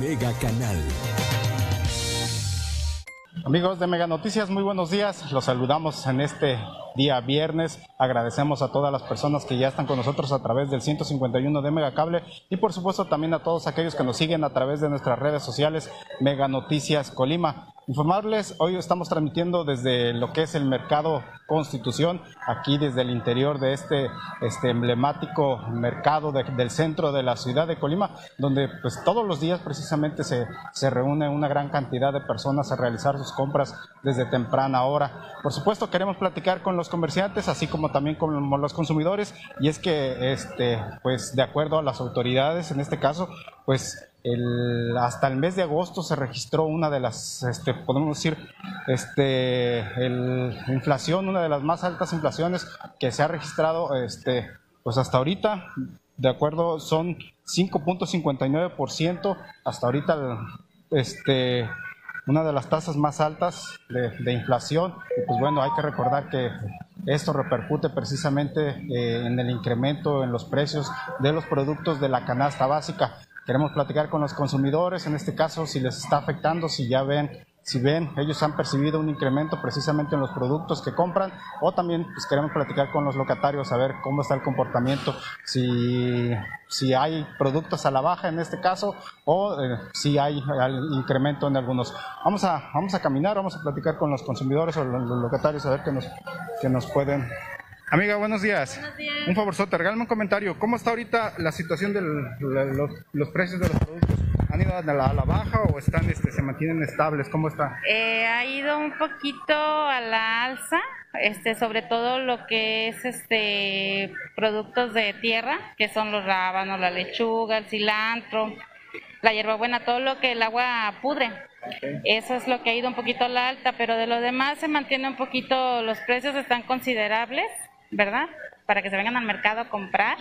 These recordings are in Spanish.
Mega Canal. Amigos de Mega Noticias, muy buenos días. Los saludamos en este día viernes. Agradecemos a todas las personas que ya están con nosotros a través del 151 de Mega Cable y por supuesto también a todos aquellos que nos siguen a través de nuestras redes sociales Mega Noticias Colima. Informarles, hoy estamos transmitiendo desde lo que es el mercado Constitución, aquí desde el interior de este, este emblemático mercado del centro de la ciudad de Colima, donde pues todos los días precisamente se, se reúne una gran cantidad de personas a realizar sus compras desde temprana hora. Por supuesto queremos platicar con los comerciantes, así como también con los consumidores, y es que este, pues de acuerdo a las autoridades, en este caso, pues el, hasta el mes de agosto se registró una de las, este, podemos decir, este, el, inflación, una de las más altas inflaciones que se ha registrado, este, pues hasta ahorita, de acuerdo, son 5.59%, hasta ahorita, este, una de las tasas más altas de, inflación. Y pues bueno, hay que recordar que esto repercute precisamente eh, en el incremento en los precios de los productos de la canasta básica. Queremos platicar con los consumidores, en este caso, si les está afectando, si ya ven, si ven, ellos han percibido un incremento precisamente en los productos que compran, o también pues, queremos platicar con los locatarios, a ver cómo está el comportamiento, si, si hay productos a la baja en este caso, o eh, si hay incremento en algunos. Vamos a, vamos a caminar, vamos a platicar con los consumidores o los locatarios, a ver qué nos, qué nos pueden Amiga, buenos días. Buenos días. Un favor, Sota, regálame un comentario. ¿Cómo está ahorita la situación de los, precios de los productos? ¿Han ido a la, baja o están, este, se mantienen estables? ¿Cómo está? Eh, ha ido un poquito a la alza, este, sobre todo lo que es este productos de tierra, que son los rábanos, la lechuga, el cilantro, la hierbabuena, todo lo que el agua pudre. Eso es lo que ha ido un poquito a la alta, pero de lo demás se mantiene un poquito, los precios están considerables. ¿Verdad? Para que se vengan al mercado a comprar,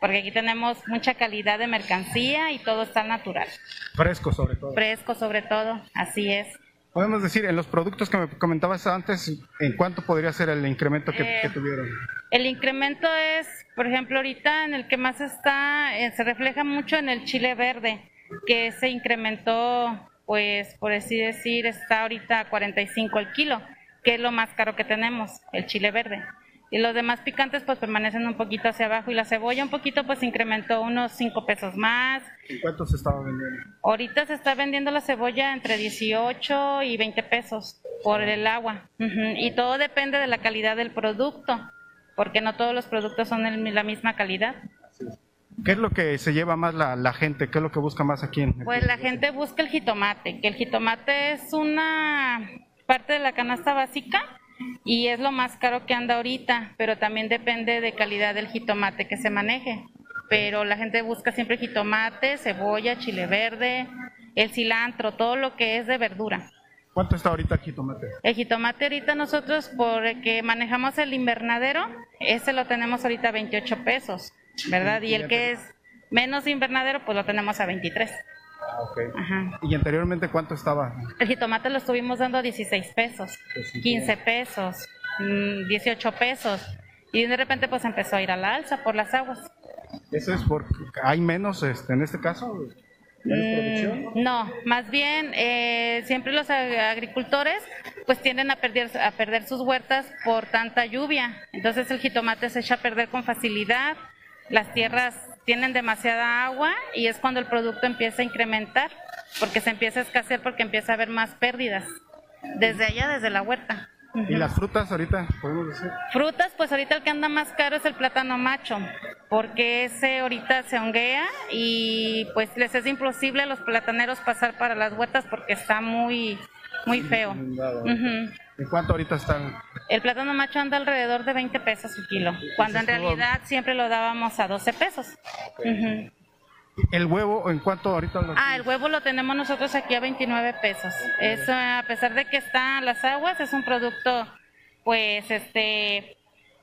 porque aquí tenemos mucha calidad de mercancía y todo está natural. Fresco sobre todo. Fresco sobre todo, así es. Podemos decir, en los productos que me comentabas antes, ¿en cuánto podría ser el incremento que, eh, tuvieron? El incremento es, por ejemplo, ahorita en el que más está, eh, se refleja mucho en el chile verde, que se incrementó, pues, por así decir, está ahorita a 45 el kilo, que es lo más caro que tenemos, el chile verde y los demás picantes pues permanecen un poquito hacia abajo y la cebolla un poquito pues incrementó unos 5 pesos más. ¿En cuánto se estaba vendiendo? Ahorita se está vendiendo la cebolla entre 18 y 20 pesos por el agua y todo depende de la calidad del producto porque no todos los productos son de la misma calidad. ¿Qué es lo que se lleva más la, la, gente? ¿Qué es lo que busca más aquí? En pues la gente busca el jitomate, que el jitomate es una parte de la canasta básica y es lo más caro que anda ahorita, pero también depende de calidad del jitomate que se maneje. Pero la gente busca siempre jitomate, cebolla, chile verde, el cilantro, todo lo que es de verdura. ¿Cuánto está ahorita el jitomate? El jitomate ahorita nosotros, porque manejamos el invernadero, ese lo tenemos ahorita a 28 pesos, ¿verdad? Y el que es menos invernadero, pues lo tenemos a 23. Ah, ¿Y anteriormente cuánto estaba? El jitomate lo estuvimos dando a 16 pesos, 15 pesos, 18 mm, pesos. Y de repente pues empezó a ir a la alza por las aguas. ¿Eso es porque hay menos este, en este caso? Mm, no, más bien eh, siempre los agricultores pues tienden a perder, a perder sus huertas por tanta lluvia. Entonces el jitomate se echa a perder con facilidad. Las tierras tienen demasiada agua y es cuando el producto empieza a incrementar, porque se empieza a escasear porque empieza a haber más pérdidas. Desde allá, desde la huerta. ¿Y las frutas ahorita, podemos decir? Frutas, pues ahorita el que anda más caro es el plátano macho, porque ese ahorita se honguea y pues les es imposible a los plataneros pasar para las huertas porque está muy, muy feo. ¿En cuánto ahorita están? El plátano macho anda alrededor de 20 pesos el kilo, cuando en realidad siempre lo dábamos a 12 pesos. ¿El huevo en cuánto ahorita lo Ah, el huevo lo tenemos nosotros aquí a 29 pesos. Eso, a pesar de que están las aguas, es un producto, pues, este,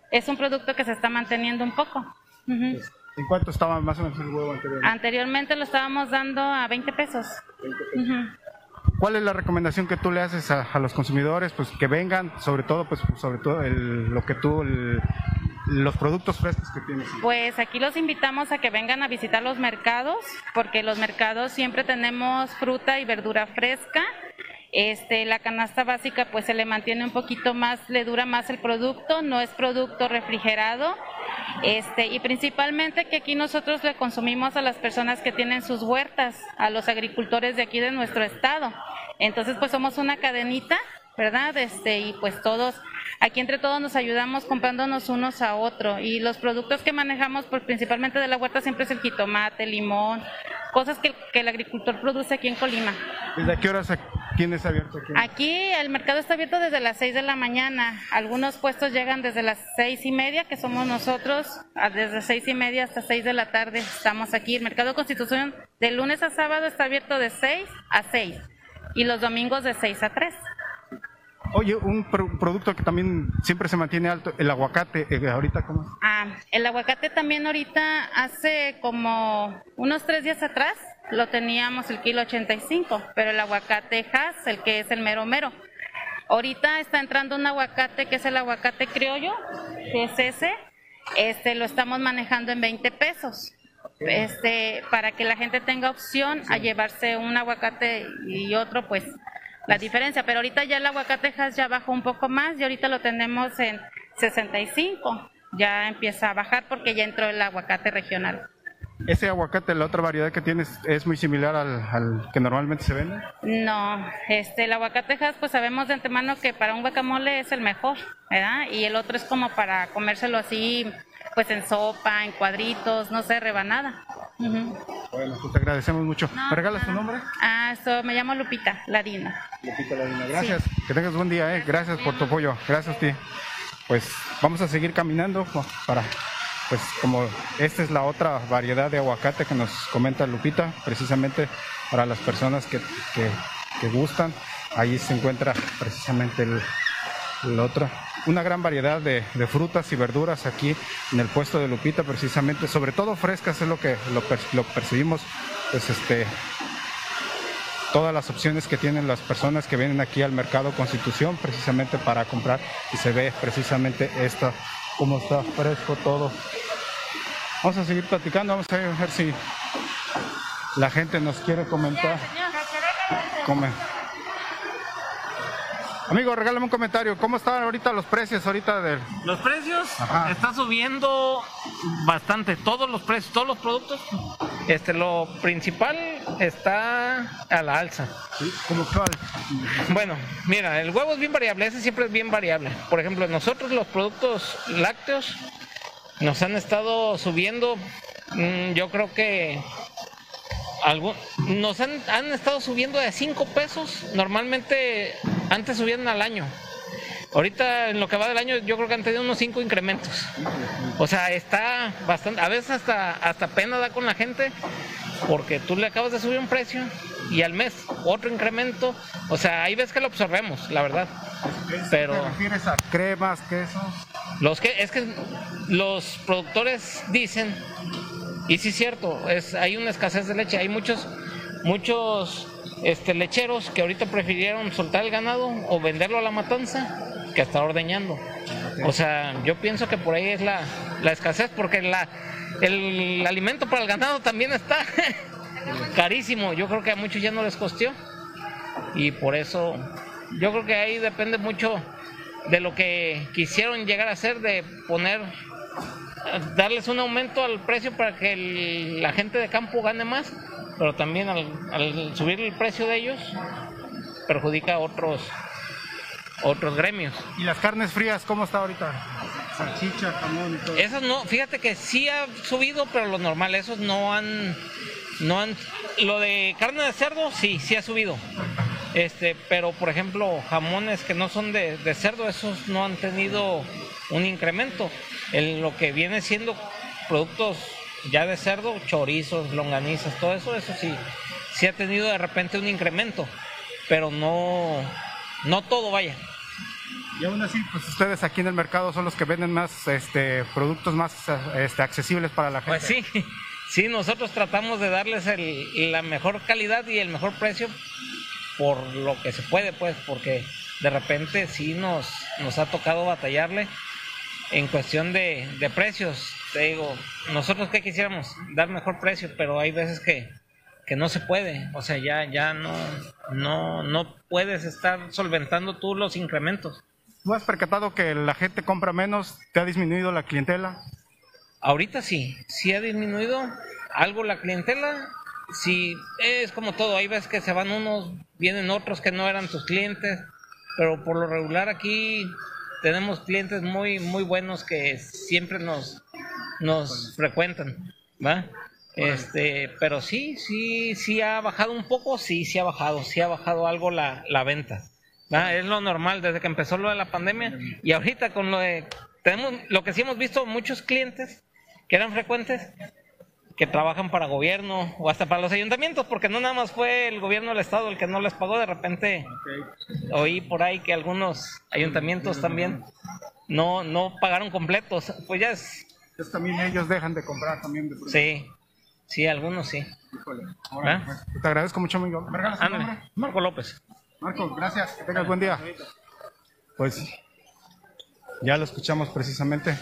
es un producto que se está manteniendo un poco. ¿En cuánto estaba más o menos el huevo anterior? Anteriormente lo estábamos dando a 20 pesos. Ujú. ¿Cuál es la recomendación que tú le haces a, los consumidores? Pues que vengan, sobre todo, pues sobre todo el- lo que tú, los productos frescos que tienes. Pues aquí los invitamos a que vengan a visitar los mercados, porque los mercados siempre tenemos fruta y verdura fresca. Este, la canasta básica pues se le mantiene un poquito más, le dura más el producto, no es producto refrigerado. Este, y principalmente que aquí nosotros le consumimos a las personas que tienen sus huertas, a los agricultores de aquí de nuestro estado. Entonces pues somos una cadenita, ¿verdad? Este, y pues todos Aquí entre todos nos ayudamos comprándonos unos a otro y los productos que manejamos pues principalmente de la huerta siempre es el jitomate, limón, cosas que, que el agricultor produce aquí en Colima. ¿Desde qué horas tienes abierto aquí? Aquí el mercado está abierto desde las 6 de la mañana, algunos puestos llegan desde las seis y media, que somos nosotros, desde seis y media hasta 6 de la tarde estamos aquí. El mercado Constitución de lunes a sábado está abierto de 6 a 6 y los domingos de 6 a 3. Oye, un pro- producto que también siempre se mantiene alto, el aguacate, eh, ahorita cómo Ah, el aguacate también ahorita hace como unos tres días atrás lo teníamos el kilo 85, pero el aguacate Hass, el que es el mero mero. Ahorita está entrando un aguacate que es el aguacate criollo, que es ese, este lo estamos manejando en 20 pesos. Este, para que la gente tenga opción a llevarse un aguacate y otro, pues la diferencia. Pero ahorita ya el aguacate Hass ya bajó un poco más y ahorita lo tenemos en 65. Ya empieza a bajar porque ya entró el aguacate regional. Ese aguacate, la otra variedad que tienes, es muy similar al, al que normalmente se vende. No, este, el aguacate Hass, pues sabemos de antemano que para un guacamole es el mejor, ¿verdad? Y el otro es como para comérselo así, pues en sopa, en cuadritos, no sé, rebanada. Bueno, pues te agradecemos mucho. No, ¿Me regalas tu no. nombre? Ah, so, me llamo Lupita Ladina. Lupita Ladina. Gracias. Que tengas buen día, ¿eh? Gracias por tu apoyo. Gracias a ti. Pues vamos a seguir caminando para, pues como esta es la otra variedad de aguacate que nos comenta Lupita, precisamente para las personas que, que, que gustan. Ahí se encuentra precisamente el, el otro. Una gran variedad de, de frutas y verduras aquí en el puesto de Lupita, precisamente, sobre todo frescas, es lo que lo, per- lo percibimos, pues este, todas las opciones que tienen las personas que vienen aquí al mercado Constitución precisamente para comprar y se ve precisamente esto, cómo está fresco todo. Vamos a seguir platicando, vamos a ver si la gente nos quiere comentar. Come. Amigo, regálame un comentario. ¿Cómo están ahorita los precios ahorita del Los precios Ajá. está subiendo bastante, todos los precios, todos los productos. Este, lo principal está a la alza. como cuál? Bueno, mira, el huevo es bien variable, ese siempre es bien variable. Por ejemplo, nosotros los productos lácteos nos han estado subiendo, mm, yo creo que algún, nos han, han estado subiendo de 5 pesos, normalmente antes subían al año. Ahorita en lo que va del año yo creo que han tenido unos 5 incrementos. O sea, está bastante, a veces hasta, hasta pena da con la gente porque tú le acabas de subir un precio y al mes otro incremento. O sea, ahí ves que lo absorbemos, la verdad. Pero ¿Te refieres a cremas, quesos? los que es que los productores dicen y sí es cierto, es hay una escasez de leche, hay muchos muchos este lecheros que ahorita prefirieron soltar el ganado o venderlo a la matanza que estar ordeñando. O sea, yo pienso que por ahí es la, la escasez porque la el alimento para el ganado también está carísimo. Yo creo que a muchos ya no les costeó y por eso yo creo que ahí depende mucho de lo que quisieron llegar a hacer de poner darles un aumento al precio para que el- la gente de campo gane más pero también al, al subir el precio de ellos perjudica a otros otros gremios ¿Y las carnes frías cómo está ahorita? Salchicha, jamón y todo. Esos no, fíjate que sí ha subido, pero lo normal, esos no han, no han, lo de carne de cerdo sí, sí ha subido. Este, pero por ejemplo, jamones que no son de, de cerdo, esos no han tenido un incremento. En lo que viene siendo productos ya de cerdo, chorizos, longanizas, todo eso, eso sí, sí ha tenido de repente un incremento, pero no, no todo vaya. Y aún así, pues ustedes aquí en el mercado son los que venden más este, productos más este, accesibles para la gente. Pues sí, sí, nosotros tratamos de darles el, la mejor calidad y el mejor precio por lo que se puede, pues, porque de repente sí nos, nos ha tocado batallarle en cuestión de, de precios. Te digo, nosotros que quisiéramos dar mejor precio, pero hay veces que, que no se puede, o sea, ya, ya no, no, no puedes estar solventando tú los incrementos. ¿Tú has percatado que la gente compra menos? ¿Te ha disminuido la clientela? Ahorita sí, sí ha disminuido algo la clientela. Sí, es como todo, hay veces que se van unos, vienen otros que no eran tus clientes, pero por lo regular aquí tenemos clientes muy muy buenos que siempre nos nos frecuentan, ¿va? Este, pero sí, sí, sí ha bajado un poco, sí, sí ha bajado, sí ha bajado algo la, la venta. Es lo normal desde que empezó lo de la pandemia y ahorita con lo de tenemos lo que sí hemos visto muchos clientes que eran frecuentes que trabajan para gobierno o hasta para los ayuntamientos, porque no nada más fue el gobierno del estado el que no les pagó, de repente oí por ahí que algunos ayuntamientos también no no pagaron completos, pues ya es Entonces también ellos dejan de comprar también de sí, sí, algunos sí. Ahora, ¿Ah? pues, te agradezco mucho, amigo. ¿Me regalas tu Ándale? Marco López. Marco, gracias. Que tengas buen día. Pues ya lo escuchamos precisamente.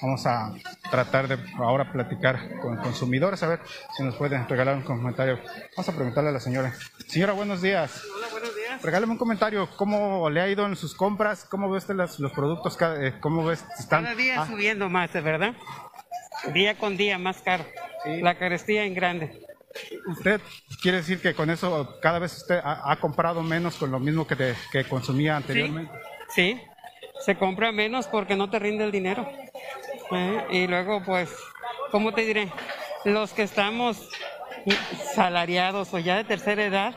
Vamos a tratar de ahora platicar con consumidores, a ver si nos pueden regalar un comentario. Vamos a preguntarle a la señora. Señora, buenos días. Hola, buenos días. Regáleme un comentario. ¿Cómo le ha ido en sus compras? ¿Cómo ve usted las- los productos? eh, ¿Cómo ves? Están? Cada día Ah, subiendo más, ¿verdad? Día con día más caro. La carestía en grande. ¿Usted quiere decir que con eso cada vez usted ha, ha comprado menos con lo mismo que, te- que consumía anteriormente? Sí, se compra menos porque no te rinde el dinero. ¿eh? Y luego, pues, ¿cómo te diré? Los que estamos salariados o ya de tercera edad,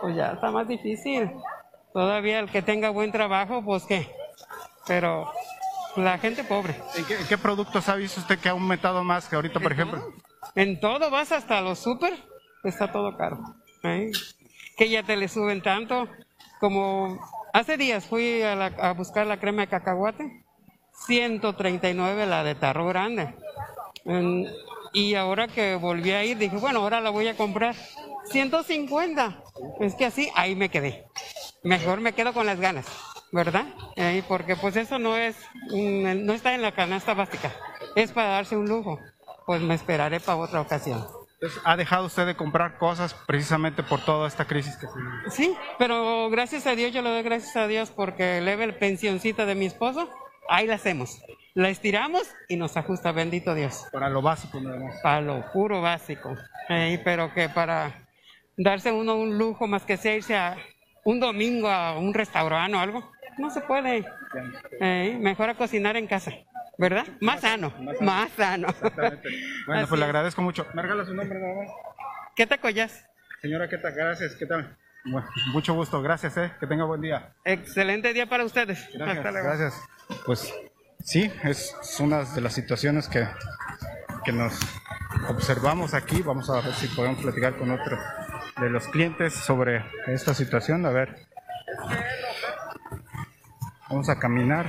pues ya está más difícil. Todavía el que tenga buen trabajo, pues qué. Pero la gente pobre. ¿En qué, en qué productos ha visto usted que ha aumentado más que ahorita, por ejemplo? En todo vas hasta los súper, está todo caro. ¿eh? Que ya te le suben tanto. Como hace días fui a, la- a buscar la crema de cacahuate, 139 la de tarro grande. En- y ahora que volví a ir, dije, bueno, ahora la voy a comprar. 150. Es que así, ahí me quedé. Mejor me quedo con las ganas, ¿verdad? Eh, porque pues eso no es, no está en la canasta básica. Es para darse un lujo. Pues me esperaré para otra ocasión. Entonces, ¿Ha dejado usted de comprar cosas precisamente por toda esta crisis que se Sí, pero gracias a Dios, yo le doy gracias a Dios porque el el pensioncita de mi esposo, ahí la hacemos. La estiramos y nos ajusta, bendito Dios. para lo básico nada más? Para lo puro básico. Eh, pero que para darse uno un lujo más que sea irse a un domingo a un restaurante o algo, no se puede. Eh, mejor a cocinar en casa, ¿verdad? Más sano, más sano. Bueno, Así pues le es. agradezco mucho. ¿Me regala su nombre nada más? ¿Qué te collas? Señora, ¿qué tal? Gracias, ¿qué tal? Bueno, mucho gusto, gracias, eh. que tenga buen día. Excelente día para ustedes. Gracias, Hasta luego. gracias. Pues sí, es una de las situaciones que, que nos observamos aquí. Vamos a ver si podemos platicar con otro de los clientes sobre esta situación. A ver, vamos a caminar.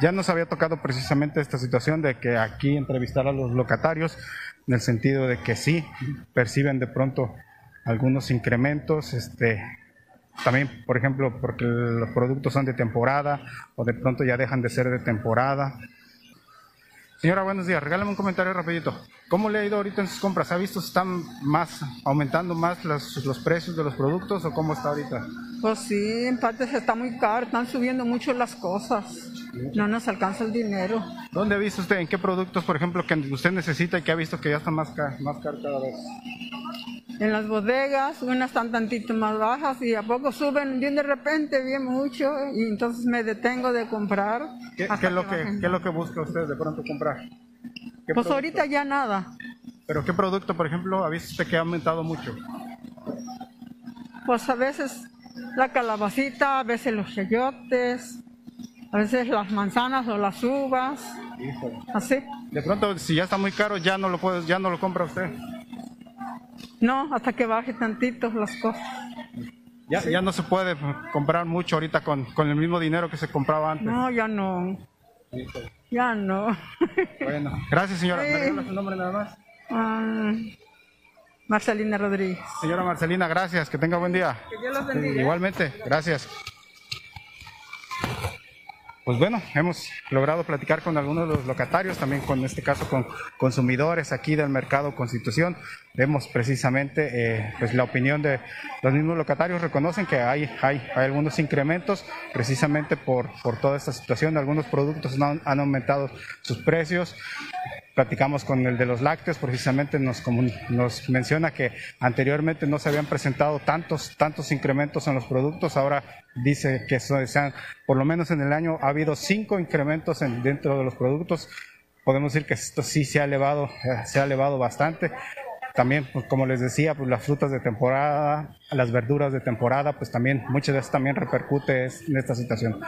Ya nos había tocado precisamente esta situación de que aquí entrevistar a los locatarios, en el sentido de que sí, perciben de pronto algunos incrementos, este, también, por ejemplo, porque los productos son de temporada o de pronto ya dejan de ser de temporada. Señora, buenos días. Regálame un comentario rapidito. ¿Cómo le ha ido ahorita en sus compras? ¿Ha visto están más, aumentando más las- los precios de los productos o cómo está ahorita? Pues sí, en parte se está muy caro, están subiendo mucho las cosas. No nos alcanza el dinero. ¿Dónde ha visto usted, en qué productos, por ejemplo, que usted necesita y que ha visto que ya está más caro, más caro cada vez? En las bodegas, unas están tantito más bajas y a poco suben bien de repente, bien mucho, y entonces me detengo de comprar. ¿Qué, qué es lo que, qué es lo que busca usted de pronto comprar? ¿Qué Pues producto? ahorita ya nada. ¿Pero qué producto, por ejemplo, ha visto usted que ha aumentado mucho? Pues a veces la calabacita, a veces los chayotes, a veces las manzanas o las uvas, así. De pronto, si ya está muy caro, ya no lo puede, ya no lo compra usted. No, hasta que baje tantito las cosas. Ya, ya no se puede comprar mucho ahorita con, con el mismo dinero que se compraba antes. No, ya no. Ya no. Bueno, gracias señora. Sí. ¿Me regala su nombre nada más? Ah, Marcelina Rodríguez. Señora Marcelina, gracias. Que tenga buen día. Que Dios los bendiga. Igualmente, gracias. Pues bueno, hemos logrado platicar con algunos de los locatarios, también con en este caso con consumidores aquí del mercado Constitución. Vemos precisamente eh, pues la opinión de los mismos locatarios, reconocen que hay, hay, hay algunos incrementos precisamente por, por toda esta situación. Algunos productos han, han aumentado sus precios. Platicamos con el de los lácteos, precisamente nos, menciona que anteriormente no se habían presentado tantos, tantos incrementos en los productos, ahora dice que so- sean, por lo menos en el año ha habido cinco incrementos en- dentro de los productos. Podemos decir que esto sí se ha elevado, eh, se ha elevado bastante. También, pues, como les decía, pues las frutas de temporada, las verduras de temporada, pues también, muchas veces también repercute en esta situación.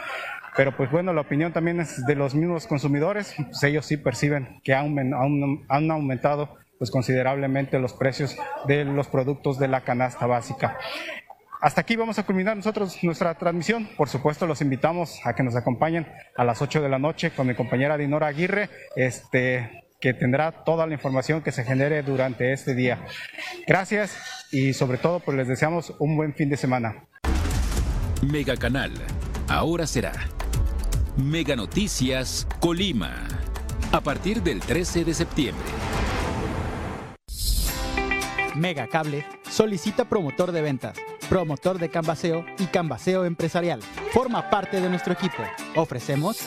Pero pues bueno, la opinión también es de los mismos consumidores, pues ellos sí perciben que han, han- han aumentado pues considerablemente los precios de los productos de la canasta básica. Hasta aquí vamos a culminar nosotros nuestra transmisión. Por supuesto, los invitamos a que nos acompañen a las 8 de la noche con mi compañera Dinora Aguirre, este, que tendrá toda la información que se genere durante este día. Gracias y sobre todo, pues les deseamos un buen fin de semana. Mega Canal. Ahora será Mega Noticias Colima. A partir del 13 de septiembre. Mega Cable solicita promotor de ventas, promotor de canvaseo y canvaseo empresarial. Forma parte de nuestro equipo. Ofrecemos